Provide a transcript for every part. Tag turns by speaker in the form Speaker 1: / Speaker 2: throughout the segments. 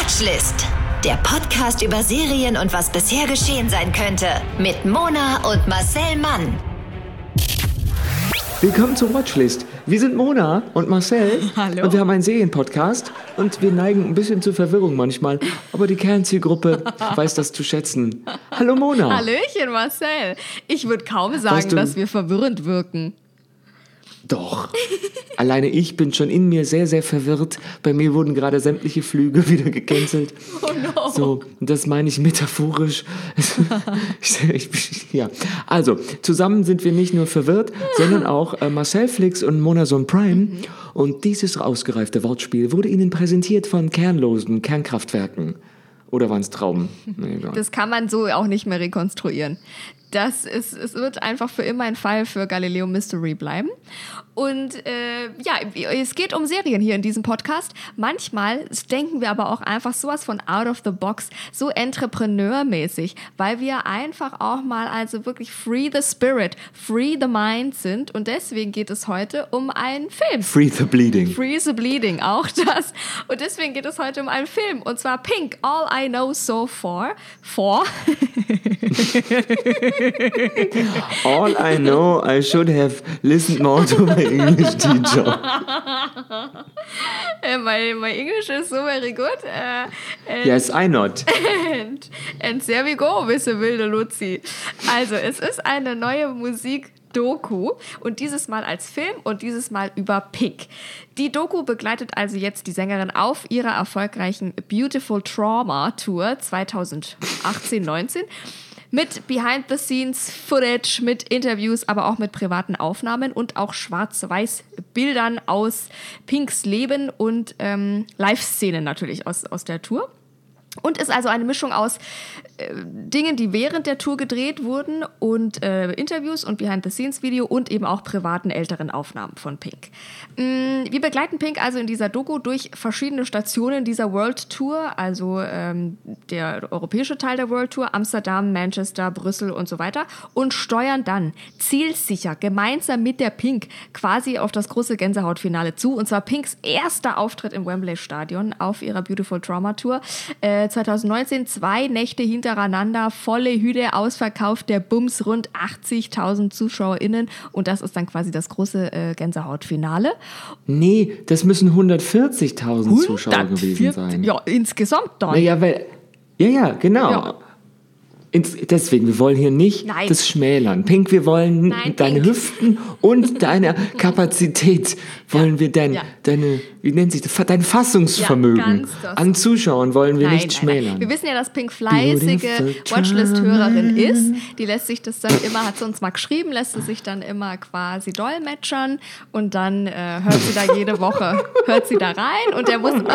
Speaker 1: Watchlist. Der Podcast über Serien und was bisher geschehen sein könnte. Mit Mona und Marcel Mann.
Speaker 2: Willkommen zur Watchlist. Wir sind Mona und Marcel.
Speaker 3: Hallo.
Speaker 2: Und wir haben einen Serienpodcast. Und wir neigen ein bisschen zur Verwirrung manchmal. Aber die Kernzielgruppe weiß das zu schätzen. Hallo Mona.
Speaker 3: Hallöchen, Marcel. Ich würde kaum sagen,
Speaker 2: Weißt du-
Speaker 3: dass wir verwirrend wirken.
Speaker 2: Doch. Alleine ich bin schon in mir sehr, sehr verwirrt. Bei mir wurden gerade sämtliche Flüge wieder gecancelt.
Speaker 3: Oh no.
Speaker 2: So, das meine ich metaphorisch. ja. Also, zusammen sind wir nicht nur verwirrt, sondern auch äh, Marcel Flix und Monason Prime. Und dieses ausgereifte Wortspiel wurde Ihnen präsentiert von kernlosen Kernkraftwerken. Oder waren es Trauben? Nee.
Speaker 3: Das kann man so auch nicht mehr rekonstruieren. Das ist, es wird einfach für immer ein Fall für Galileo Mystery bleiben. Und äh, ja, es geht um Serien hier in diesem Podcast. Manchmal denken wir aber auch einfach sowas von out of the box, so entrepreneurmäßig, weil wir einfach auch mal also wirklich free the spirit, free the mind sind. Und deswegen geht es heute um einen Film.
Speaker 2: Free the Bleeding.
Speaker 3: Free the Bleeding, auch das. Und deswegen geht es heute um einen Film. Und zwar Pink, All I Know So Far. For.
Speaker 2: All I know, I should have listened more to my English teacher.
Speaker 3: Äh, my, my English is so very good. And,
Speaker 2: Yes, I not.
Speaker 3: and, and there we go, wisse wilde Luzi. Also, es ist eine neue Musik. Doku und dieses Mal als Film und dieses Mal über Pink. Die Doku begleitet also jetzt die Sängerin auf ihrer erfolgreichen Beautiful Trauma Tour 2018-19 mit Behind-the-Scenes-Footage, mit Interviews, aber auch mit privaten Aufnahmen und auch Schwarz-Weiß-Bildern aus Pinks Leben und ähm, Live-Szenen natürlich aus, aus der Tour. Und ist also eine Mischung aus äh, Dingen, die während der Tour gedreht wurden und äh, Interviews und Behind-the-Scenes-Video und eben auch privaten älteren Aufnahmen von Pink. Mm, wir begleiten Pink also in dieser Doku durch verschiedene Stationen dieser World Tour, also ähm, der europäische Teil der World Tour, Amsterdam, Manchester, Brüssel und so weiter und steuern dann zielsicher gemeinsam mit der Pink quasi auf das große Gänsehautfinale zu. Und zwar Pinks erster Auftritt im Wembley Stadion auf ihrer Beautiful Trauma Tour. Äh, 2019 zwei Nächte hintereinander, volle Hütte, ausverkauft, der Bums, rund 80.000 ZuschauerInnen. Und das ist dann quasi das große äh, Gänsehautfinale.
Speaker 2: Nee, das müssen 140.000 Zuschauer gewesen
Speaker 3: 140
Speaker 2: sein.
Speaker 3: Ja, insgesamt dann.
Speaker 2: Naja, weil. Ja, ja, genau.
Speaker 3: Ja.
Speaker 2: Ins, deswegen, wir wollen hier nicht
Speaker 3: Nein.
Speaker 2: das schmälern. Pink, wir wollen
Speaker 3: Nein,
Speaker 2: deine
Speaker 3: Pink.
Speaker 2: Hüften und deine Kapazität, wollen wir dein,
Speaker 3: Ja.
Speaker 2: deine, wie nennt sich das, dein Fassungsvermögen
Speaker 3: Ja,
Speaker 2: an Zuschauern wollen wir
Speaker 3: Nein,
Speaker 2: nicht schmälern.
Speaker 3: Wir wissen ja, dass Pink fleißige Watchlist-Hörerin ist. Die lässt sich das dann immer, hat sie uns mal geschrieben, lässt sie sich dann immer quasi dolmetschern und dann äh, hört sie da jede Woche, hört sie da rein und der muss
Speaker 2: Oh.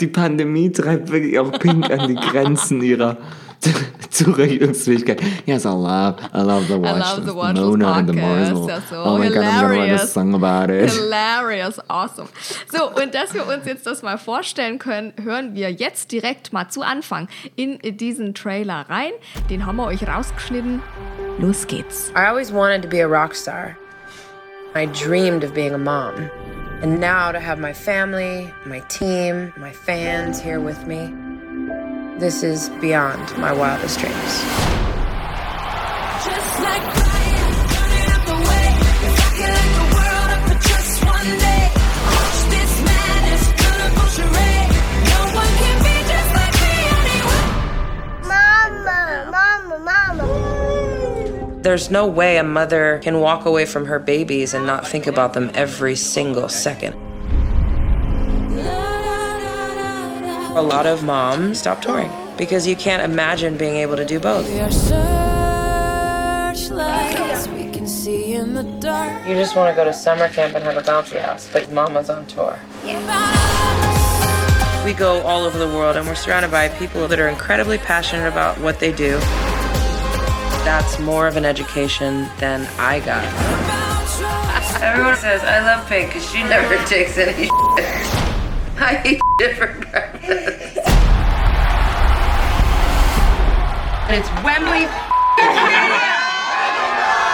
Speaker 2: Die Pandemie treibt wirklich auch Pink an die Grenzen ihrer Zurechnungsfähigkeit. Yes, I love, I love the watch.
Speaker 3: love the Watchlist
Speaker 2: Mona and the. Marvel.
Speaker 3: That's so
Speaker 2: oh my God, I'm gonna write a
Speaker 3: hilarious.
Speaker 2: song about it.
Speaker 3: Hilarious, awesome. So, und dass wir uns jetzt das mal vorstellen können, hören wir jetzt direkt mal zu Anfang in diesen Trailer rein. Den haben wir euch rausgeschnitten. Los geht's.
Speaker 4: I always wanted to be a rock star. I dreamed of being a mom. And now to have my family, my team, my fans here with me, this is beyond my wildest dreams. There's no way a mother can walk away from her babies and not think about them every single second. A lot of moms stop touring because you can't imagine being able to do both.
Speaker 5: We are searchlights we can see in the dark.
Speaker 4: You just want to go to summer camp and have a bouncy house, but mama's on tour. We go all over the world and we're surrounded by people that are incredibly passionate about what they do. That's more of an education than I got. Everyone says, I love Pink because she never takes any shit. I eat shit for breakfast. And it's Wembley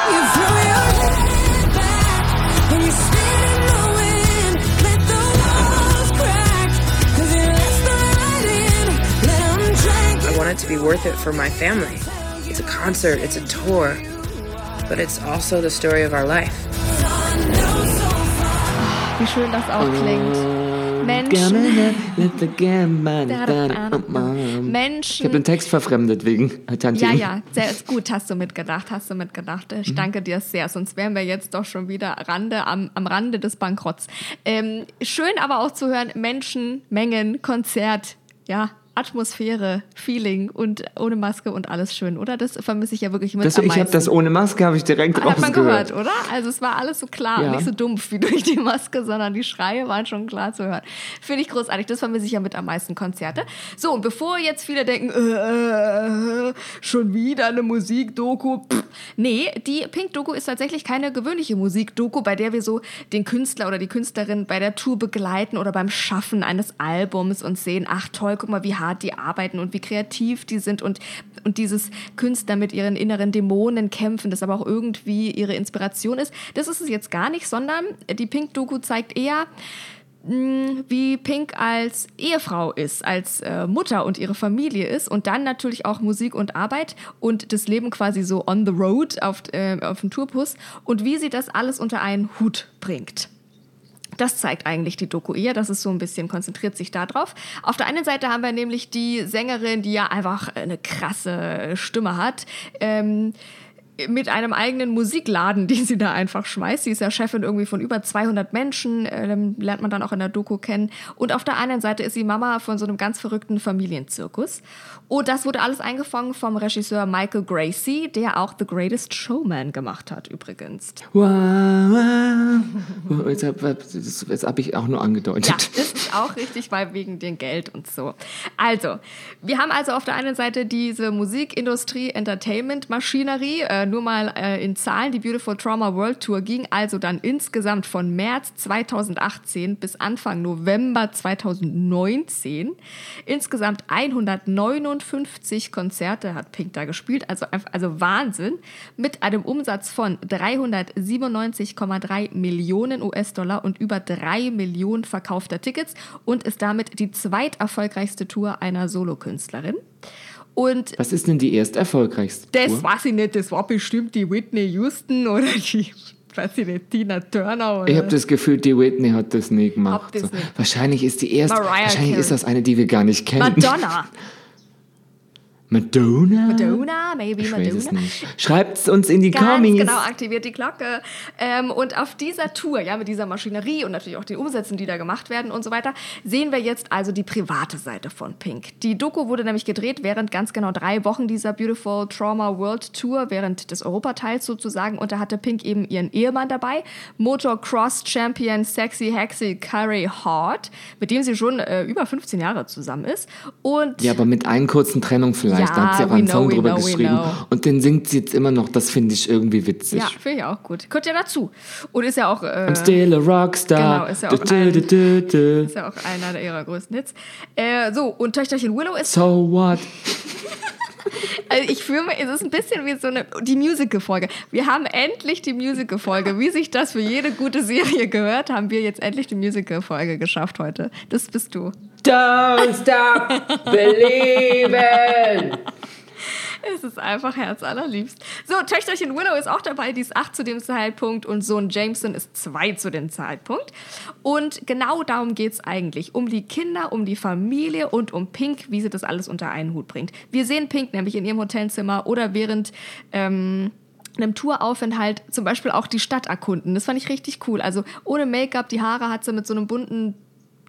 Speaker 5: You throw your head back and you stand in the wind. Let the walls crack. 'Cause it
Speaker 4: want it to be worth it for my family. It's a concert, it's a tour, but it's also the story of our life.
Speaker 3: Wie schön das auch klingt. Menschen. Da.
Speaker 2: Ich habe
Speaker 3: Menschen.
Speaker 2: den Text verfremdet wegen Tantchen.
Speaker 3: Ja, ja, sehr ist gut, hast du mitgedacht, hast du mitgedacht. Ich danke dir sehr, sonst wären wir jetzt doch schon wieder Rande, am, am Rande des Bankrotts. Ähm, schön aber auch zu hören, Menschen, Mengen, Konzert, ja, Atmosphäre, Feeling und ohne Maske und alles schön, oder? Das vermisse ich ja wirklich am
Speaker 2: ich habe das ohne Maske, habe ich direkt
Speaker 3: Ah, hat man
Speaker 2: rausgehört.
Speaker 3: gehört, oder? Also es war alles so klar,
Speaker 2: Ja.
Speaker 3: nicht so dumpf wie durch die Maske, sondern die Schreie waren schon klar zu hören. Finde ich großartig. Das vermisse ich ja mit am meisten Konzerte. So, und bevor jetzt viele denken, äh, äh, schon wieder eine Musikdoku. Pff, Nee, die Pink-Doku ist tatsächlich keine gewöhnliche Musikdoku, bei der wir so den Künstler oder die Künstlerin bei der Tour begleiten oder beim Schaffen eines Albums und sehen, ach toll, guck mal, wie hart die arbeiten und wie kreativ die sind und, und dieses Künstler mit ihren inneren Dämonen kämpfen, das aber auch irgendwie ihre Inspiration ist. Das ist es jetzt gar nicht, sondern die Pink-Doku zeigt eher, mh, wie Pink als Ehefrau ist, als äh, Mutter und ihre Familie ist und dann natürlich auch Musik und Arbeit und das Leben quasi so on the road auf, äh, auf dem Tourbus und wie sie das alles unter einen Hut bringt. Das zeigt eigentlich die Doku eher, das ist so ein bisschen, konzentriert sich da drauf. Auf der einen Seite haben wir nämlich die Sängerin, die ja einfach eine krasse Stimme hat. Ähm, mit einem eigenen Musikladen, den sie da einfach schmeißt. Sie ist ja Chefin irgendwie von über 200 Menschen, ähm, lernt man dann auch in der Doku kennen. Und auf der anderen Seite ist sie Mama von so einem ganz verrückten Familienzirkus. Und das wurde alles eingefangen vom Regisseur Michael Gracie, der auch The Greatest Showman gemacht hat übrigens.
Speaker 2: Wow, wow. Oh, Jetzt habe hab ich auch nur angedeutet.
Speaker 3: Ja, das ist auch richtig, weil wegen dem Geld und so. Also, wir haben also auf der einen Seite diese Musikindustrie, Entertainment-Maschinerie, äh, nur mal äh, in Zahlen. Die Beautiful Trauma World Tour ging also dann insgesamt von März 2018 bis Anfang November 2019. Insgesamt 159 Konzerte hat Pink da gespielt, also, einfach- also Wahnsinn, mit einem Umsatz von 397,3 Millionen US-Dollar und über 3 Millionen verkaufter Tickets und ist damit die zweiterfolgreichste Tour einer Solokünstlerin. Und
Speaker 2: Was ist denn die erst erfolgreichste
Speaker 3: das
Speaker 2: Tour?
Speaker 3: weiß ich nicht, das war bestimmt die Whitney Houston oder die, weiß ich nicht, Tina Turner oder
Speaker 2: Ich habe das Gefühl, die Whitney hat das nie gemacht.
Speaker 3: Das
Speaker 2: So. Wahrscheinlich ist die erste.
Speaker 3: Mariah
Speaker 2: wahrscheinlich
Speaker 3: Carey.
Speaker 2: ist das eine, die wir gar nicht kennen.
Speaker 3: Madonna.
Speaker 2: Madonna?
Speaker 3: Madonna, maybe
Speaker 2: Ich weiß es
Speaker 3: Madonna.
Speaker 2: nicht. Schreibt uns in die
Speaker 3: Ganz
Speaker 2: Kommis.
Speaker 3: genau, aktiviert die Glocke. Ähm, und auf dieser Tour, ja, mit dieser Maschinerie und natürlich auch den Umsätzen, die da gemacht werden und so weiter, sehen wir jetzt also die private Seite von Pink. Die Doku wurde nämlich gedreht während ganz genau drei Wochen dieser Beautiful Trauma World Tour, während des Europateils sozusagen. Und da hatte Pink eben ihren Ehemann dabei, Motocross-Champion Sexy Hexy Curry Hart, mit dem sie schon äh, über 15 Jahre zusammen ist. Und
Speaker 2: Ja, aber mit einer kurzen Trennung vielleicht.
Speaker 3: Ja,
Speaker 2: da hat sie auch einen
Speaker 3: know,
Speaker 2: Song drüber
Speaker 3: know,
Speaker 2: geschrieben. Und den singt sie jetzt immer noch. Das finde ich irgendwie witzig.
Speaker 3: ja, finde ich auch gut. Gehört ja dazu. Und ist ja auch. Äh,
Speaker 2: I'm still a rockstar.
Speaker 3: Genau, ist ja auch
Speaker 2: du,
Speaker 3: ein-
Speaker 2: du, du, du.
Speaker 3: Ist ja auch einer ihrer größten Hits. Äh, so, und Töchterchen Willow ist,
Speaker 2: So what?
Speaker 3: also ich fühle mich, es ist ein bisschen wie so eine, die Musical-Folge. Wir haben endlich die Musical-Folge. Wie sich das für jede gute Serie gehört, haben wir jetzt endlich die Musical-Folge geschafft heute. Das bist du.
Speaker 2: Don't stop believing.
Speaker 3: Es ist einfach herzallerliebst. So, Töchterchen Willow ist auch dabei, die ist acht zu dem Zeitpunkt und Sohn Jameson ist zwei zu dem Zeitpunkt. Und genau darum geht es eigentlich. Um die Kinder, um die Familie und um Pink, wie sie das alles unter einen Hut bringt. Wir sehen Pink nämlich in ihrem Hotelzimmer oder während ähm, einem Touraufenthalt zum Beispiel auch die Stadt erkunden. Das fand ich richtig cool. Also ohne Make-up, die Haare hat sie mit so einem bunten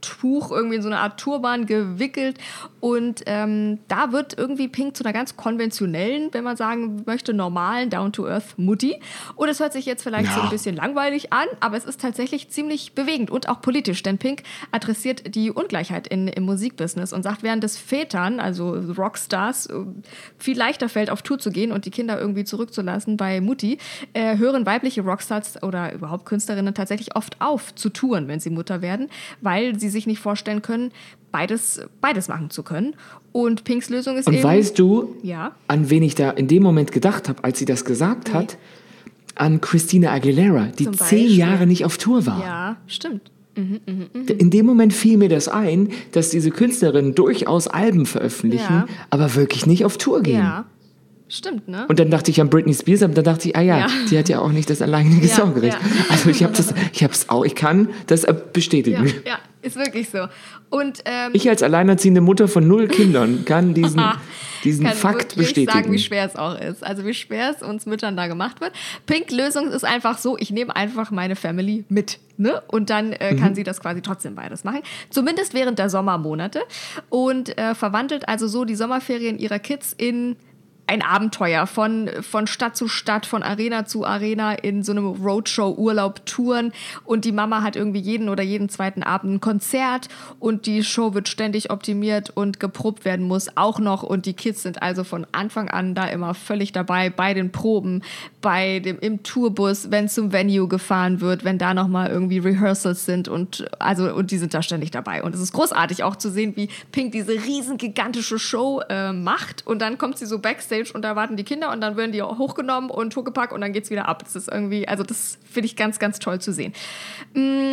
Speaker 3: Tuch irgendwie in so eine Art Turban gewickelt und ähm, da wird irgendwie Pink zu einer ganz konventionellen, wenn man sagen möchte, normalen Down-to-Earth Mutti. Und es hört sich jetzt vielleicht so ein
Speaker 2: Ja.
Speaker 3: bisschen langweilig an, aber es ist tatsächlich ziemlich bewegend und auch politisch, denn Pink adressiert die Ungleichheit in, im Musikbusiness und sagt, während es Vätern, also Rockstars, viel leichter fällt, auf Tour zu gehen und die Kinder irgendwie zurückzulassen bei Mutti, äh, hören weibliche Rockstars oder überhaupt Künstlerinnen tatsächlich oft auf zu touren, wenn sie Mutter werden, weil sie sich nicht vorstellen können, beides, beides machen zu können. Und Pinks Lösung ist
Speaker 2: Und
Speaker 3: eben...
Speaker 2: weißt du,
Speaker 3: Ja.
Speaker 2: an wen ich da in dem Moment gedacht habe, als sie das gesagt hat? An Christina Aguilera, die zehn. Jahre nicht auf Tour war.
Speaker 3: Ja, stimmt.
Speaker 2: In dem Moment fiel mir das ein, dass diese Künstlerinnen durchaus Alben veröffentlichen,
Speaker 3: Ja.
Speaker 2: aber wirklich nicht auf Tour gehen.
Speaker 3: Ja. Stimmt, ne?
Speaker 2: Und dann dachte ich an Britney Spears, aber dann dachte ich, ah ja,
Speaker 3: Ja.
Speaker 2: die hat ja auch nicht das alleinige
Speaker 3: Ja,
Speaker 2: Sorgerecht.
Speaker 3: ja.
Speaker 2: Also ich habe das, ich habe es auch, ich kann das bestätigen.
Speaker 3: ja, ja, ist wirklich so. Und ähm,
Speaker 2: Ich als alleinerziehende Mutter von null Kindern kann diesen, diesen
Speaker 3: kann
Speaker 2: Fakt bestätigen.
Speaker 3: sagen, wie schwer es auch ist. Also wie schwer es uns Müttern da gemacht wird. Pink Lösung ist einfach so, ich nehme einfach meine Family mit. Ne? Und dann äh,
Speaker 2: Mhm.
Speaker 3: kann sie das quasi trotzdem beides machen. Zumindest während der Sommermonate. Und äh, verwandelt also so die Sommerferien ihrer Kids in ein Abenteuer von, von Stadt zu Stadt, von Arena zu Arena in so einem Roadshow-Urlaub touren und die Mama hat irgendwie jeden oder jeden zweiten Abend ein Konzert und die Show wird ständig optimiert und geprobt werden muss auch noch. Und die Kids sind also von Anfang an da immer völlig dabei bei den Proben, bei dem im Tourbus, wenn zum Venue gefahren wird, wenn da noch mal irgendwie Rehearsals sind und also und die sind da ständig dabei. Und es ist großartig auch zu sehen, wie Pink diese riesen gigantische Show äh, macht. Und dann kommt sie so backstage und da warten die Kinder und dann werden die hochgenommen und hochgepackt und dann geht's wieder ab. Das ist irgendwie, also das finde ich ganz, ganz toll zu sehen.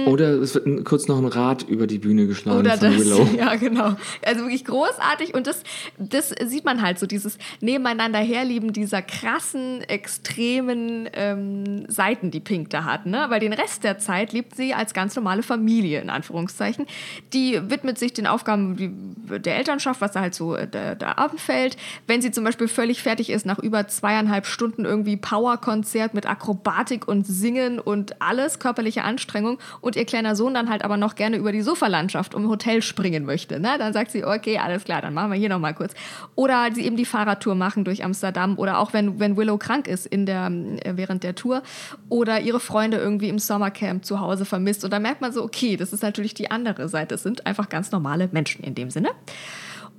Speaker 2: Oder es wird kurz noch ein Rad über die Bühne geschlagen
Speaker 3: Oder
Speaker 2: von
Speaker 3: das,
Speaker 2: Willow.
Speaker 3: ja genau. Also wirklich großartig und das, das sieht man halt so, dieses Nebeneinander herlieben dieser krassen, extremen ähm, Seiten, die Pink da hat. Ne? Weil den Rest der Zeit lebt sie als ganz normale Familie, in Anführungszeichen. Die widmet sich den Aufgaben der Elternschaft, was da halt so äh, da, da abfällt. Wenn sie zum Beispiel völlig fertig ist, nach über zweieinhalb Stunden irgendwie Powerkonzert mit Akrobatik und Singen und alles, körperliche Anstrengung und ihr kleiner Sohn dann halt aber noch gerne über die Sofalandschaft um Hotel springen möchte, ne? dann sagt sie, okay, alles klar, dann machen wir hier nochmal kurz. Oder sie eben die Fahrradtour machen durch Amsterdam oder auch wenn, wenn Willow krank ist in der, äh, während der Tour oder ihre Freunde irgendwie im Sommercamp zu Hause vermisst und da merkt man so, okay, das ist natürlich die andere Seite, es sind einfach ganz normale Menschen in dem Sinne.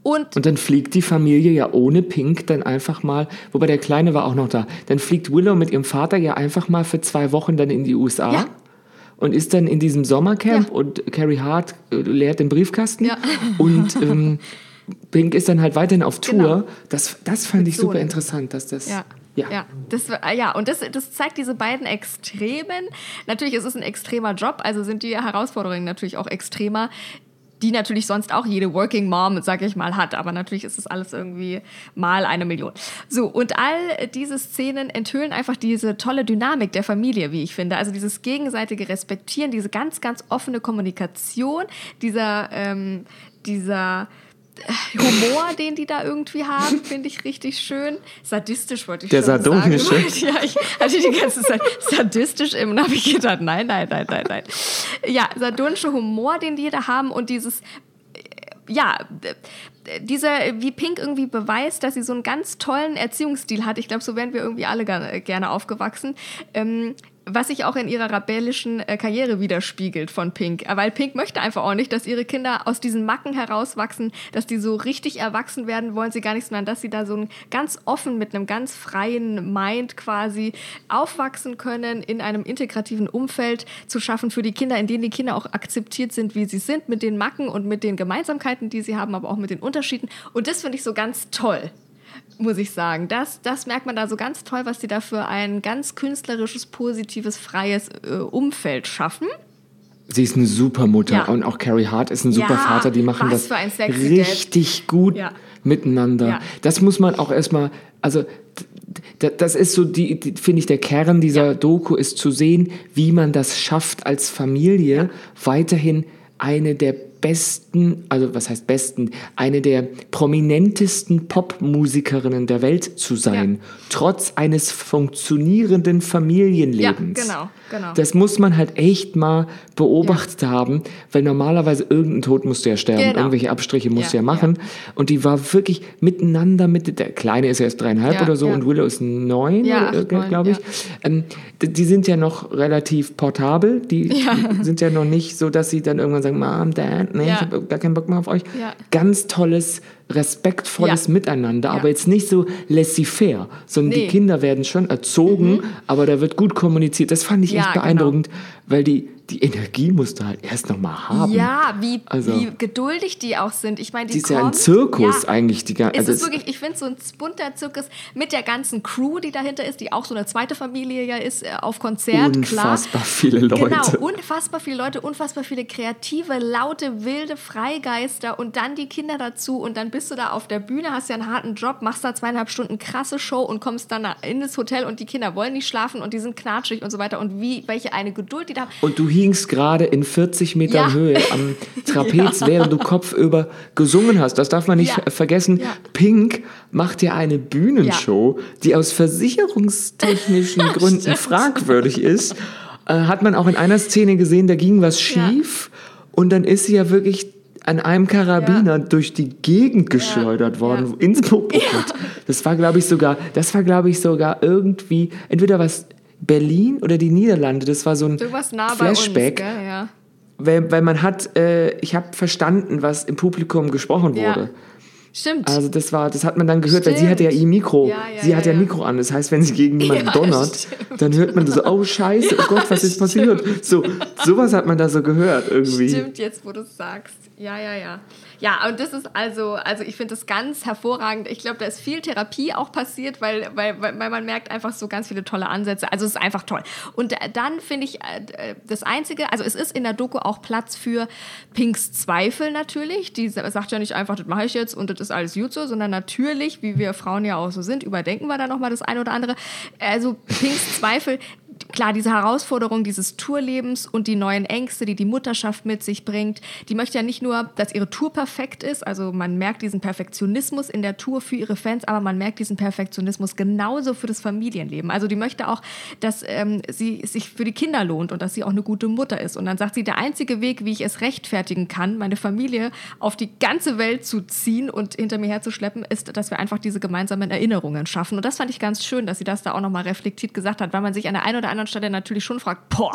Speaker 3: Und
Speaker 2: Und dann fliegt die Familie ja ohne Pink dann einfach mal, wobei der Kleine war auch noch da, dann fliegt Willow mit ihrem Vater ja einfach mal für zwei Wochen dann in die USA.
Speaker 3: Ja.
Speaker 2: Und ist dann in diesem Sommercamp
Speaker 3: Ja.
Speaker 2: und Carrie Hart äh, leert den Briefkasten.
Speaker 3: Ja.
Speaker 2: Und ähm, Pink ist dann halt weiterhin auf Tour.
Speaker 3: Genau.
Speaker 2: Das, das fand ich
Speaker 3: Sohn.
Speaker 2: super interessant, dass das.
Speaker 3: Ja.
Speaker 2: Ja.
Speaker 3: Das, war- ja, und das, das zeigt diese beiden Extremen. Natürlich ist es ein extremer Job, also sind die Herausforderungen natürlich auch extremer, die natürlich sonst auch jede Working Mom, sag ich mal, hat. Aber natürlich ist das alles irgendwie mal eine Million. So, und all diese Szenen enthüllen einfach diese tolle Dynamik der Familie, wie ich finde. Also dieses gegenseitige Respektieren, diese ganz, ganz offene Kommunikation, dieser, ähm, dieser Humor, den die da irgendwie haben, finde ich richtig schön. Sadistisch wollte ich
Speaker 2: Der
Speaker 3: schon
Speaker 2: sardonische.
Speaker 3: sagen. Ja, ich hatte die ganze Zeit sadistisch im und habe ich gedacht, nein, nein, nein, nein, nein. Ja, sardonische Humor, den die da haben und dieses äh, ja, dieser, wie Pink irgendwie beweist, dass sie so einen ganz tollen Erziehungsstil hat. Ich glaube, so wären wir irgendwie alle gerne, gerne aufgewachsen. Ähm, was sich auch in ihrer rebellischen äh, Karriere widerspiegelt von Pink. Äh, Weil Pink möchte einfach auch nicht, dass ihre Kinder aus diesen Macken herauswachsen, dass die so richtig erwachsen werden wollen sie gar nicht, sondern dass sie da so ganz offen mit einem ganz freien Mind quasi aufwachsen können, in einem integrativen Umfeld zu schaffen für die Kinder, in denen die Kinder auch akzeptiert sind, wie sie sind, mit den Macken und mit den Gemeinsamkeiten, die sie haben, aber auch mit den Unterschieden. Und das finde ich so ganz toll muss ich sagen. Das, das merkt man da so ganz toll, was sie da für ein ganz künstlerisches, positives, freies äh, Umfeld schaffen.
Speaker 2: Sie ist eine super Mutter
Speaker 3: Ja.
Speaker 2: und auch Carrie Hart ist ein super
Speaker 3: Ja,
Speaker 2: Vater. Die machen das
Speaker 3: sexy Dad.
Speaker 2: richtig gut
Speaker 3: Ja.
Speaker 2: miteinander. Das muss man auch erstmal, also das ist so die, die finde ich der Kern dieser Doku ist zu sehen, wie man das schafft als Familie weiterhin eine der besten, also was heißt besten, eine der prominentesten Popmusikerinnen der Welt zu sein,
Speaker 3: Ja.
Speaker 2: trotz eines funktionierenden Familienlebens.
Speaker 3: Ja, genau, genau.
Speaker 2: Das muss man halt echt mal beobachtet haben, weil normalerweise irgendein Tod musst du ja sterben,
Speaker 3: Genau.
Speaker 2: irgendwelche Abstriche musst du
Speaker 3: Ja,
Speaker 2: ja machen. Und die war wirklich miteinander mit, der Kleine ist erst dreieinhalb
Speaker 3: Ja,
Speaker 2: oder so
Speaker 3: ja.
Speaker 2: und Willow ist neun,
Speaker 3: Ja,
Speaker 2: glaube ich.
Speaker 3: ja.
Speaker 2: Ähm, d- die sind ja noch relativ portabel, die, die sind ja noch nicht so, dass sie dann irgendwann sagen, Mom, Dad, nee,
Speaker 3: Ja.
Speaker 2: ich habe gar keinen Bock mehr auf euch.
Speaker 3: Ja.
Speaker 2: Ganz tolles, respektvolles
Speaker 3: Ja.
Speaker 2: Miteinander, aber jetzt nicht so laissez-faire, sondern die
Speaker 3: Nee. Mhm.
Speaker 2: Kinder werden schon erzogen, aber da wird gut kommuniziert. Das fand ich echt
Speaker 3: genau.
Speaker 2: beeindruckend, weil die die Energie musst du halt erst noch mal haben.
Speaker 3: Ja, wie,
Speaker 2: Also-
Speaker 3: wie geduldig die auch sind. Ich meine, die
Speaker 2: Die ist ja ein Zirkus
Speaker 3: Ja.
Speaker 2: eigentlich. Die,
Speaker 3: Es
Speaker 2: also
Speaker 3: ist wirklich, ich finde so ein bunter Zirkus mit der ganzen Crew, die dahinter ist, die auch so eine zweite Familie ja ist, äh, auf Konzert, klar.
Speaker 2: unfassbar viele Leute.
Speaker 3: Genau, unfassbar viele Leute, unfassbar viele kreative, laute, wilde Freigeister und dann die Kinder dazu und dann bist du da auf der Bühne, hast ja einen harten Job, machst da zweieinhalb Stunden krasse Show und kommst dann in das Hotel und die Kinder wollen nicht schlafen und die sind knatschig und so weiter und wie, welche eine Geduld die da haben.
Speaker 2: Und du hingst gerade in 40 Metern
Speaker 3: Ja.
Speaker 2: Höhe am Trapez, während du kopfüber gesungen hast. Das darf man nicht
Speaker 3: Ja.
Speaker 2: ver- vergessen.
Speaker 3: Ja.
Speaker 2: Pink macht ja eine Bühnenshow, die aus versicherungstechnischen Gründen fragwürdig ist. Äh, hat man auch in einer Szene gesehen, da ging was schief und dann ist sie ja wirklich an einem Karabiner durch die Gegend geschleudert worden
Speaker 3: Ja.
Speaker 2: ins Publikum. Das war glaube ich sogar, das war glaube ich sogar irgendwie entweder was Berlin oder die Niederlande. Das war so ein
Speaker 3: nah
Speaker 2: Flashback,
Speaker 3: uns? Ja.
Speaker 2: weil, weil man hat, äh, ich habe verstanden, was im Publikum gesprochen
Speaker 3: Ja.
Speaker 2: wurde.
Speaker 3: Stimmt.
Speaker 2: Also das war, das hat man dann gehört, weil sie
Speaker 3: Stimmt.
Speaker 2: hatte ja ihr Mikro.
Speaker 3: Ja, ja,
Speaker 2: sie
Speaker 3: ja,
Speaker 2: hat ja. Mikro an. Das heißt, wenn sie gegen jemanden donnert,
Speaker 3: stimmt.
Speaker 2: dann hört man so, oh Scheiße, oh Gott, was ist passiert? So, sowas hat man da so gehört irgendwie.
Speaker 3: Stimmt, jetzt wo du es sagst. Ja, ja, ja. Ja, und das ist also, also ich finde das ganz hervorragend. Ich glaube, da ist viel Therapie auch passiert, weil, weil, weil man merkt einfach so ganz viele tolle Ansätze. Also es ist einfach toll. Und äh, dann finde ich äh, das Einzige, also es ist in der Doku auch Platz für Pinks Zweifel natürlich. Die sa- sagt ja nicht einfach, das mache ich jetzt und das ist alles gut so, sondern natürlich, wie wir Frauen ja auch so sind, überdenken wir da nochmal das eine oder andere. Also Pinks Zweifel, klar, diese Herausforderung dieses Tourlebens und die neuen Ängste, die die Mutterschaft mit sich bringt, die möchte ja nicht nur, dass ihre Tour perfekt ist, also man merkt diesen Perfektionismus in der Tour für ihre Fans, aber man merkt diesen Perfektionismus genauso für das Familienleben. Also die möchte auch, dass ähm, sie sich für die Kinder lohnt und dass sie auch eine gute Mutter ist. Und dann sagt sie, der einzige Weg, wie ich es rechtfertigen kann, meine Familie auf die ganze Welt zu ziehen und hinter mir herzuschleppen, ist, dass wir einfach diese gemeinsamen Erinnerungen schaffen. Und das fand ich ganz schön, dass sie das da auch nochmal reflektiert gesagt hat, weil man sich an der einen oder anderen Stelle natürlich schon fragt, boah,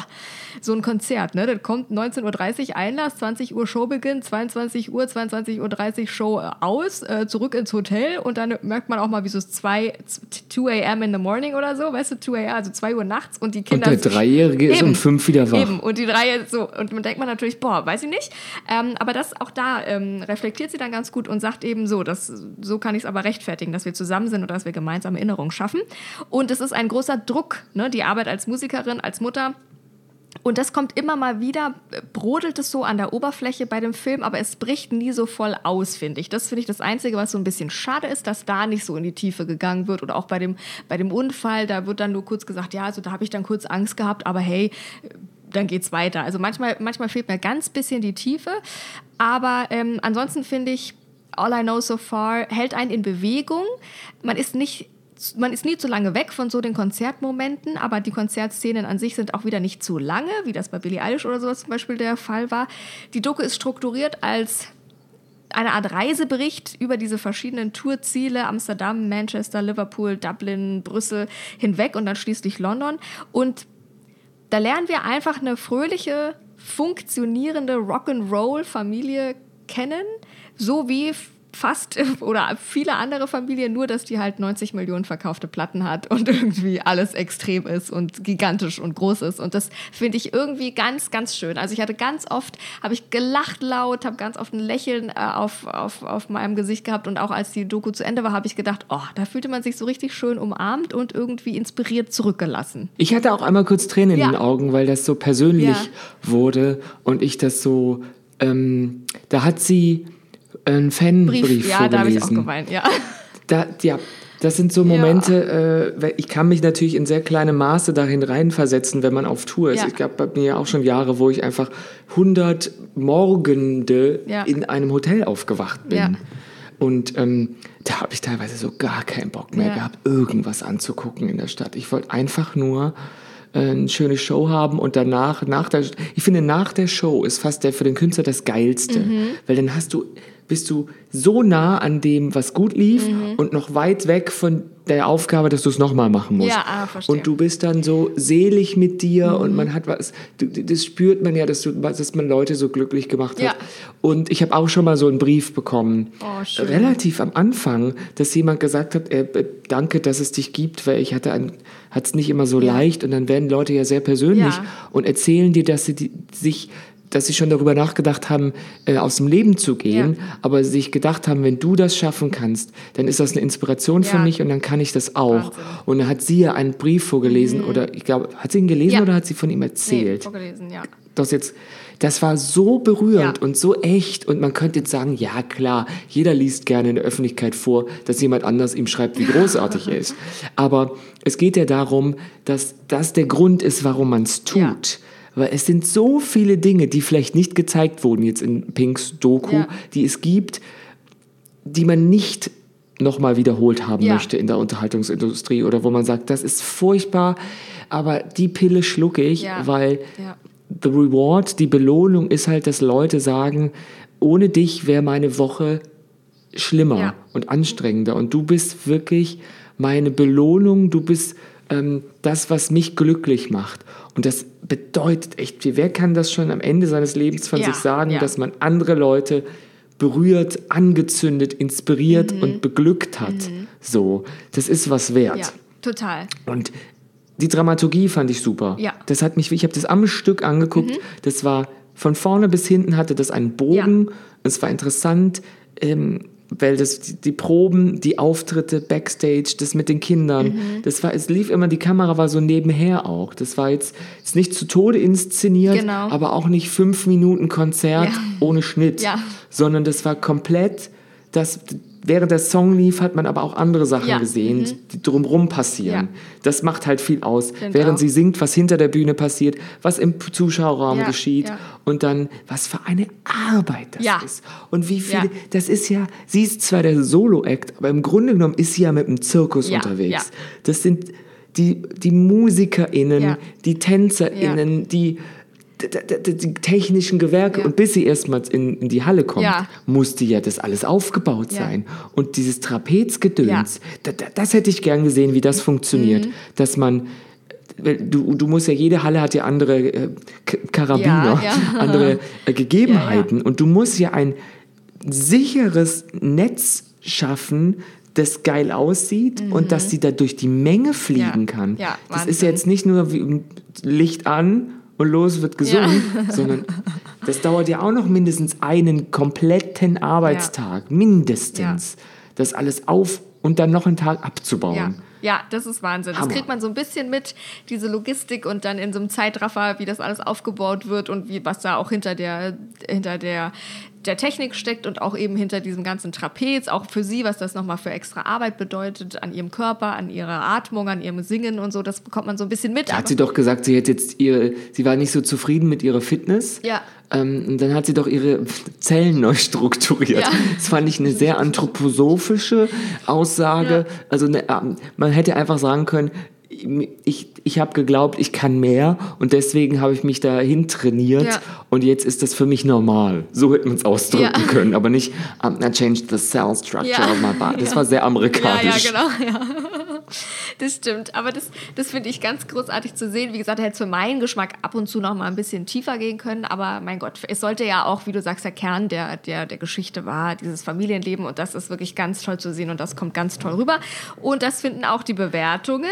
Speaker 3: so ein Konzert, ne? Das kommt 19.30 Uhr Einlass, 20 Uhr Showbeginn, 22 Uhr, 22.30 Uhr Show äh, aus, äh, zurück ins Hotel und dann merkt man auch mal, wie so 2, 2 a.m. in the morning oder so, weißt du, 2 a.m., also 2 Uhr nachts und die
Speaker 2: Und
Speaker 3: Kinder...
Speaker 2: der Dreijährige ist um fünf wieder wach.
Speaker 3: Eben, und die Reihe so. Und man denkt man natürlich, boah, weiß ich nicht. Ähm, aber das auch da ähm, reflektiert sie dann ganz gut und sagt eben so, dass, so kann ich es aber rechtfertigen, dass wir zusammen sind und dass wir gemeinsam Erinnerungen schaffen. Und es ist ein großer Druck, ne? die Arbeit als Musikerin, als Mutter. Und das kommt immer mal wieder, brodelt es so an der Oberfläche bei dem Film, aber es bricht nie so voll aus, finde ich. Das finde ich das Einzige, was so ein bisschen schade ist, dass da nicht so in die Tiefe gegangen wird. Oder auch bei dem, bei dem Unfall, da wird dann nur kurz gesagt, ja, also da habe ich dann kurz Angst gehabt, aber hey, dann geht's weiter. Also manchmal, manchmal fehlt mir ganz bisschen die Tiefe. Aber ähm, ansonsten finde ich, All I Know So Far hält einen in Bewegung. Man ist nicht man ist nie zu lange weg von so den Konzertmomenten, aber die Konzertszenen an sich sind auch wieder nicht zu lange, wie das bei Billie Eilish oder sowas zum Beispiel der Fall war. Die Doku ist strukturiert als eine Art Reisebericht über diese verschiedenen Tourziele, Amsterdam, Manchester, Liverpool, Dublin, Brüssel hinweg und dann schließlich London. Und da lernen wir einfach eine fröhliche, funktionierende Rock'n'Roll-Familie kennen, so wie fast oder viele andere Familien, nur dass die halt 90 Millionen verkaufte Platten hat und irgendwie alles extrem ist und gigantisch und groß ist. Und das finde ich irgendwie ganz, ganz schön. Also ich hatte ganz oft, habe ich gelacht laut, habe ganz oft ein Lächeln äh, auf, auf, auf meinem Gesicht gehabt und auch als die Doku zu Ende war, habe ich gedacht, oh, da fühlte man sich so richtig schön umarmt und irgendwie inspiriert zurückgelassen.
Speaker 2: Ich hatte auch einmal kurz Tränen
Speaker 3: Ja.
Speaker 2: in den Augen, weil das so persönlich
Speaker 3: Ja.
Speaker 2: wurde und ich das so, ähm, da hat sie einen Fanbrief
Speaker 3: Brief, ja, da habe ich auch
Speaker 2: vorgelesen.
Speaker 3: geweint, ja.
Speaker 2: Da, ja, das sind so Momente, äh, weil ich kann mich natürlich in sehr kleinem Maße dahin reinversetzen, wenn man auf Tour ist.
Speaker 3: Ja.
Speaker 2: Ich gab bei mir ja auch schon Jahre, wo ich einfach 100 Morgende
Speaker 3: Ja.
Speaker 2: in einem Hotel aufgewacht bin.
Speaker 3: Ja.
Speaker 2: Und ähm, da habe ich teilweise so gar keinen Bock mehr
Speaker 3: Ja.
Speaker 2: gehabt, irgendwas anzugucken in der Stadt. Ich wollte einfach nur äh, eine schöne Show haben und danach, nach der, ich finde, nach der Show ist fast der für den Künstler das Geilste.
Speaker 3: Mhm.
Speaker 2: Weil dann hast du, bist du so nah an dem, was gut lief
Speaker 3: Mhm.
Speaker 2: und noch weit weg von der Aufgabe, dass du es nochmal machen musst.
Speaker 3: Ja, ah, verstehe.
Speaker 2: und du bist dann so selig mit dir und man hat was, das spürt man ja, dass, du, dass man Leute so glücklich gemacht hat.
Speaker 3: Ja.
Speaker 2: Und ich habe auch schon mal so einen Brief bekommen,
Speaker 3: Oh, schön.
Speaker 2: relativ am Anfang, dass jemand gesagt hat, äh, äh, danke, dass es dich gibt, weil ich hatte ein, hat es nicht immer so leicht und dann werden Leute ja sehr persönlich
Speaker 3: Ja.
Speaker 2: und erzählen dir, dass sie die, sich dass sie schon darüber nachgedacht haben, äh, aus dem Leben zu gehen,
Speaker 3: Ja.
Speaker 2: aber sich gedacht haben, wenn du das schaffen kannst, dann ist das eine Inspiration für
Speaker 3: Ja.
Speaker 2: mich und dann kann ich das auch.
Speaker 3: Wahnsinn.
Speaker 2: Und dann hat sie ja einen Brief vorgelesen oder ich glaube, hat sie ihn gelesen
Speaker 3: Ja.
Speaker 2: oder hat sie von ihm
Speaker 3: Nee,
Speaker 2: erzählt?
Speaker 3: vorgelesen, ja.
Speaker 2: das jetzt, das war so berührend
Speaker 3: Ja.
Speaker 2: und so echt und man könnte jetzt sagen, ja klar, jeder liest gerne in der Öffentlichkeit vor, dass jemand anders ihm schreibt, wie großartig er ist. Aber es geht ja darum, dass das der Grund ist, warum man es tut. Weil es sind so viele Dinge, die vielleicht nicht gezeigt wurden jetzt in Pinks Doku,
Speaker 3: Ja.
Speaker 2: die es gibt, die man nicht nochmal wiederholt haben
Speaker 3: Ja.
Speaker 2: möchte in der Unterhaltungsindustrie oder wo man sagt, das ist furchtbar, aber die Pille schlucke ich,
Speaker 3: Ja.
Speaker 2: weil the reward, die Belohnung ist halt, dass Leute sagen, ohne dich wäre meine Woche schlimmer und anstrengender und du bist wirklich meine Belohnung, du bist ähm, das, was mich glücklich macht. Und das bedeutet echt viel. Wer kann das schon am Ende seines Lebens von
Speaker 3: Ja,
Speaker 2: sich sagen,
Speaker 3: ja.
Speaker 2: dass man andere Leute berührt, angezündet, inspiriert
Speaker 3: Mhm.
Speaker 2: und beglückt hat? So, das ist was wert.
Speaker 3: Ja, total.
Speaker 2: Und die Dramaturgie fand ich super.
Speaker 3: Ja.
Speaker 2: Das hat mich, ich habe das am Stück angeguckt. Das war von vorne bis hinten hatte das einen Bogen. Es war interessant, ähm, weil das die, Proben, die Auftritte backstage, das mit den Kindern,
Speaker 3: Mhm.
Speaker 2: das war, es lief immer, die Kamera war so nebenher auch. Das war jetzt, jetzt nicht zu Tode inszeniert,
Speaker 3: Genau.
Speaker 2: aber auch nicht fünf Minuten Konzert
Speaker 3: Ja.
Speaker 2: ohne Schnitt,
Speaker 3: Ja.
Speaker 2: sondern das war komplett. Das, während der Song lief, hat man aber auch andere Sachen
Speaker 3: Ja.
Speaker 2: gesehen, die drumherum passieren.
Speaker 3: Ja.
Speaker 2: Das macht halt viel aus.
Speaker 3: Stimmt
Speaker 2: Während
Speaker 3: auch.
Speaker 2: sie singt, was hinter der Bühne passiert, was im Zuschauerraum
Speaker 3: Ja,
Speaker 2: geschieht und dann, was für eine Arbeit das ist. Und wie viele, das ist ja, sie ist zwar der Solo-Act, aber im Grunde genommen ist sie ja mit dem Zirkus unterwegs. Das sind die, die MusikerInnen, die TänzerInnen, die die technischen Gewerke
Speaker 3: Ja.
Speaker 2: und bis sie erstmal in, in die Halle kommt,
Speaker 3: Ja.
Speaker 2: musste ja das alles aufgebaut
Speaker 3: Ja.
Speaker 2: sein. Und dieses Trapezgedöns, da, da, das hätte ich gern gesehen, wie das funktioniert.
Speaker 3: Mhm.
Speaker 2: Dass man, weil du, du musst ja, jede Halle hat ja andere äh, Karabiner,
Speaker 3: Ja, ja.
Speaker 2: andere äh, Gegebenheiten. Und du musst ja ein sicheres Netz schaffen, das geil aussieht und dass sie da durch die Menge fliegen
Speaker 3: Mhm. Ja.
Speaker 2: kann.
Speaker 3: Ja,
Speaker 2: das ist
Speaker 3: Wahnsinn.
Speaker 2: ja jetzt nicht nur wie Licht an und los wird gesungen, sondern das dauert ja auch noch mindestens einen kompletten Arbeitstag, mindestens, das alles auf und dann noch einen Tag abzubauen.
Speaker 3: Ja. ja, das ist Wahnsinn. Das
Speaker 2: Hammer.
Speaker 3: kriegt man so ein bisschen mit, diese Logistik und dann in so einem Zeitraffer, wie das alles aufgebaut wird und wie, was da auch hinter der, hinter der, der Technik steckt und auch eben hinter diesem ganzen Trapez, auch für sie, was das nochmal für extra Arbeit bedeutet, an ihrem Körper, an ihrer Atmung, an ihrem Singen und so, das bekommt man so ein bisschen mit.
Speaker 2: Da hat sie doch gesagt, sie hätte jetzt ihre, sie war nicht so zufrieden mit ihrer Fitness.
Speaker 3: Ja.
Speaker 2: Ähm, und dann hat sie doch ihre Zellen neu strukturiert.
Speaker 3: Ja.
Speaker 2: Das fand ich eine sehr anthroposophische Aussage. Also eine, ähm, man hätte einfach sagen können, ich, ich habe geglaubt, ich kann mehr und deswegen habe ich mich dahin trainiert
Speaker 3: Ja.
Speaker 2: und jetzt ist das für mich normal. So hätte man es ausdrücken
Speaker 3: Ja.
Speaker 2: können, aber nicht I changed the cell structure
Speaker 3: Ja.
Speaker 2: of my body. Das
Speaker 3: Ja.
Speaker 2: war sehr
Speaker 3: Ja,
Speaker 2: amerikanisch.
Speaker 3: ja, genau. Ja. Das stimmt. Aber das, das finde ich ganz großartig zu sehen. Wie gesagt, hätte für meinen Geschmack ab und zu noch mal ein bisschen tiefer gehen können. Aber mein Gott, es sollte ja auch, wie du sagst, der Kern der, der, der Geschichte war, dieses Familienleben. Und das ist wirklich ganz toll zu sehen und das kommt ganz toll rüber. Und das finden auch die Bewertungen.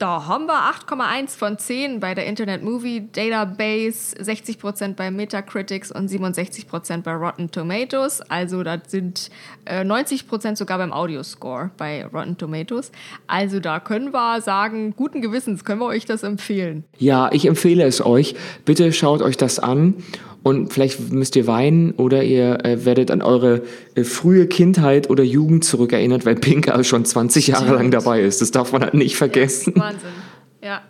Speaker 3: Da haben wir 8,1 von 10 bei der Internet Movie Database, 60% bei Metacritics und 67% bei Rotten Tomatoes. Also das sind äh, 90% sogar beim Audioscore bei Rotten Tomatoes. Also da können wir sagen, guten Gewissens können wir euch das empfehlen.
Speaker 2: Ja, ich empfehle es euch. Bitte schaut euch das an und vielleicht müsst ihr weinen oder ihr äh, werdet an eure äh, frühe Kindheit oder Jugend zurückerinnert, weil Pinker schon 20 Jahre lang dabei ist. Das darf man halt nicht vergessen.
Speaker 3: Wahnsinn. Ja.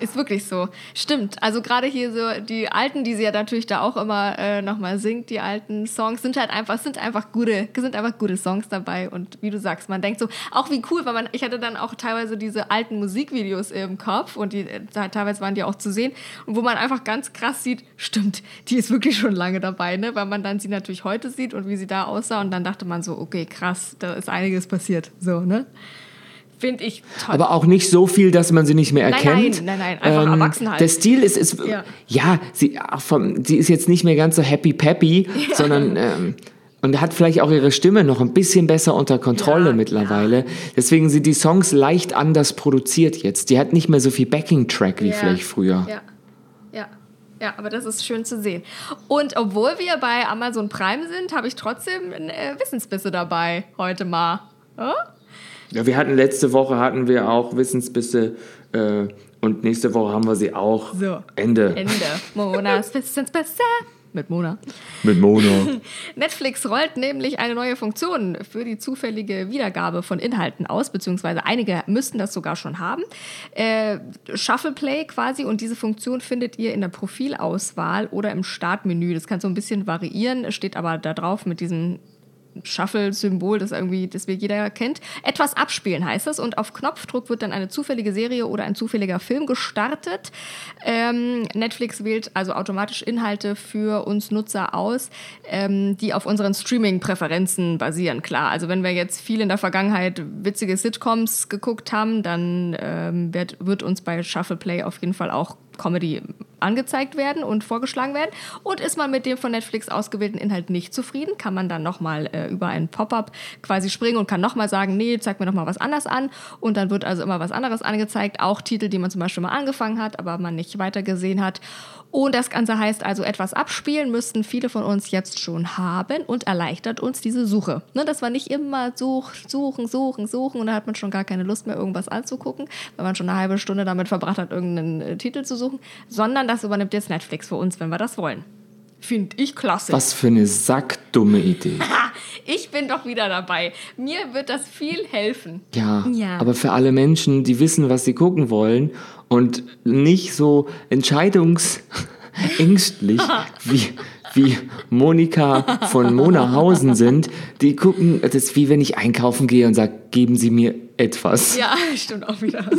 Speaker 3: Ist wirklich so. Stimmt. Also gerade hier so die alten, die sie ja natürlich da auch immer äh, nochmal singt, die alten Songs, sind halt einfach, sind einfach gute, sind einfach gute Songs dabei. Und wie du sagst, man denkt so, auch wie cool, weil man, ich hatte dann auch teilweise diese alten Musikvideos im Kopf und die teilweise waren die auch zu sehen. Und wo man einfach ganz krass sieht, stimmt, die ist wirklich schon lange dabei, ne? Weil man dann sie natürlich heute sieht und wie sie da aussah. Und dann dachte man so, okay, krass, da ist einiges passiert. So, ne? Finde ich toll.
Speaker 2: Aber auch nicht so viel, dass man sie nicht mehr
Speaker 3: Nein,
Speaker 2: erkennt. Ähm,
Speaker 3: nein, nein, nein, einfach erwachsen halt.
Speaker 2: Der Stil ist, ist
Speaker 3: Ja.
Speaker 2: ja, sie, vom, sie ist jetzt nicht mehr ganz so happy peppy, sondern ähm, und hat vielleicht auch ihre Stimme noch ein bisschen besser unter Kontrolle
Speaker 3: Ja,
Speaker 2: mittlerweile. Deswegen sind die Songs leicht anders produziert jetzt. Die hat nicht mehr so viel Backing-Track wie
Speaker 3: Ja.
Speaker 2: vielleicht früher.
Speaker 3: Ja. Ja. Ja, aber das ist schön zu sehen. Und obwohl wir bei Amazon Prime sind, habe ich trotzdem ein äh, Wissensbisse dabei heute mal. Ja?
Speaker 2: Ja, wir hatten letzte Woche hatten wir auch Wissensbisse äh, und nächste Woche haben wir sie auch.
Speaker 3: So.
Speaker 2: Ende.
Speaker 3: Ende. Monas Wissensbisse mit Mona.
Speaker 2: Mit Mona.
Speaker 3: Netflix rollt nämlich eine neue Funktion für die zufällige Wiedergabe von Inhalten aus, beziehungsweise einige müssten das sogar schon haben. Äh, Shuffle Play quasi und diese Funktion findet ihr in der Profilauswahl oder im Startmenü. Das kann so ein bisschen variieren, es steht aber da drauf mit diesem Shuffle-Symbol, das irgendwie, das wir jeder kennt. Etwas abspielen heißt es und auf Knopfdruck wird dann eine zufällige Serie oder ein zufälliger Film gestartet. Ähm, Netflix wählt also automatisch Inhalte für uns Nutzer aus, ähm, die auf unseren Streaming-Präferenzen basieren. Klar, also wenn wir jetzt viel in der Vergangenheit witzige Sitcoms geguckt haben, dann ähm, wird, wird uns bei Shuffle Play auf jeden Fall auch Comedy angezeigt werden und vorgeschlagen werden. Und ist man mit dem von Netflix ausgewählten Inhalt nicht zufrieden, kann man dann nochmal äh, über ein Pop-up quasi springen und kann nochmal sagen, nee, zeig mir nochmal was anderes an. Und dann wird also immer was anderes angezeigt. Auch Titel, die man zum Beispiel mal angefangen hat, aber man nicht weitergesehen hat. Und das Ganze heißt also, etwas abspielen müssten viele von uns jetzt schon haben und erleichtert uns diese Suche. Ne, dass wir nicht immer such, suchen, suchen, suchen und dann hat man schon gar keine Lust mehr, irgendwas anzugucken, weil man schon eine halbe Stunde damit verbracht hat, irgendeinen äh, Titel zu suchen, sondern das übernimmt jetzt Netflix für uns, wenn wir das wollen. Finde ich klasse.
Speaker 2: Was für eine sackdumme Idee.
Speaker 3: Ich bin doch wieder dabei. Mir wird das viel helfen.
Speaker 2: Ja,
Speaker 3: Ja.
Speaker 2: aber für alle Menschen, die wissen, was sie gucken wollen und nicht so entscheidungsängstlich wie, wie Monika von Monahausen sind, die gucken, das ist wie wenn ich einkaufen gehe und sage, geben Sie mir etwas.
Speaker 3: Ja, stimmt auch wieder.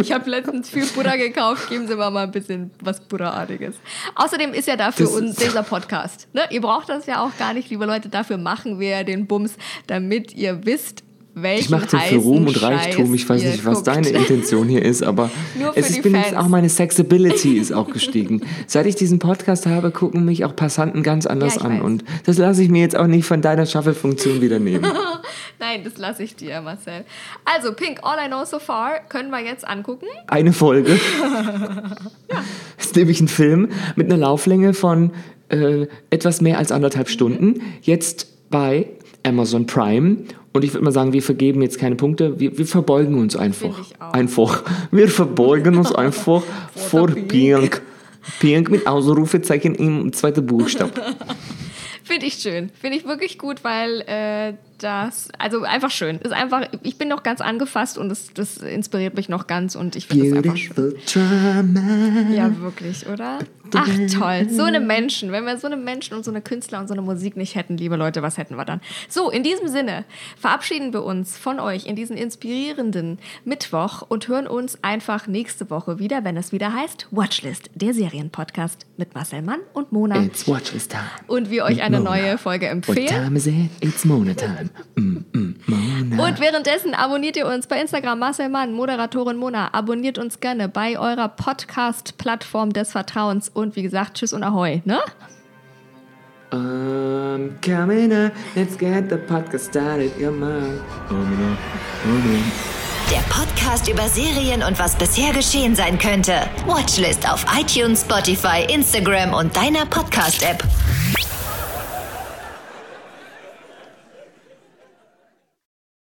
Speaker 3: Ich habe letztens viel Butter gekauft. Geben Sie mir mal ein bisschen was Butterartiges. Außerdem ist ja dafür
Speaker 2: Das
Speaker 3: uns
Speaker 2: ist-
Speaker 3: dieser Podcast. Ne? Ihr braucht das ja auch gar nicht, liebe Leute. Dafür machen wir ja den Bums, damit ihr wisst, welchen
Speaker 2: Ich mache den für Ruhm und Reichtum. Ich weiß nicht, was
Speaker 3: guckt.
Speaker 2: deine Intention hier ist, aber es ist, bin jetzt
Speaker 3: Fans.
Speaker 2: auch meine Sexability ist auch gestiegen. Seit ich diesen Podcast habe, gucken mich auch Passanten ganz anders
Speaker 3: Ja,
Speaker 2: an.
Speaker 3: weiß.
Speaker 2: Und das lasse ich mir jetzt auch nicht von deiner Shuffle-Funktion wieder nehmen.
Speaker 3: Nein, das lasse ich dir, Marcel. Also, Pink, All I Know So Far können wir jetzt angucken.
Speaker 2: Eine Folge. Das ist nämlich ein Film mit einer Lauflänge von äh, etwas mehr als anderthalb Stunden. Jetzt bei Amazon Prime. Und ich würde mal sagen, wir vergeben jetzt keine Punkte. Wir, wir verbeugen uns einfach. Einfach. Wir verbeugen uns einfach vor Pink. Pink mit Ausrufezeichen im zweiten Buchstaben.
Speaker 3: Finde ich schön. Finde ich wirklich gut, weil äh, das, also einfach schön. Ist einfach, ich bin noch ganz angefasst und das, das inspiriert mich noch ganz und ich finde es einfach schön.
Speaker 2: Drama.
Speaker 3: Ja, wirklich, oder? Ach, toll. So eine Menschen. Wenn wir so eine Menschen und so eine Künstler und so eine Musik nicht hätten, liebe Leute, was hätten wir dann? So, in diesem Sinne verabschieden wir uns von euch in diesen inspirierenden Mittwoch und hören uns einfach nächste Woche wieder, wenn es wieder heißt Watchlist, der Serienpodcast mit Marcel Mann und Mona.
Speaker 2: It's Watchlist time.
Speaker 3: Und wir euch eine
Speaker 2: Mona.
Speaker 3: neue Folge
Speaker 2: What
Speaker 3: empfehlen.
Speaker 2: time is it? It's Mona time.
Speaker 3: Und währenddessen abonniert ihr uns bei Instagram Marcel Mann, Moderatorin Mona. Abonniert uns gerne bei eurer Podcast-Plattform des Vertrauens. Und wie gesagt, tschüss und ahoi, ne?
Speaker 2: I'm coming up, let's get the podcast started, come on.
Speaker 1: Der Podcast über Serien und was bisher geschehen sein könnte. Watchlist auf iTunes, Spotify, Instagram und deiner Podcast-App.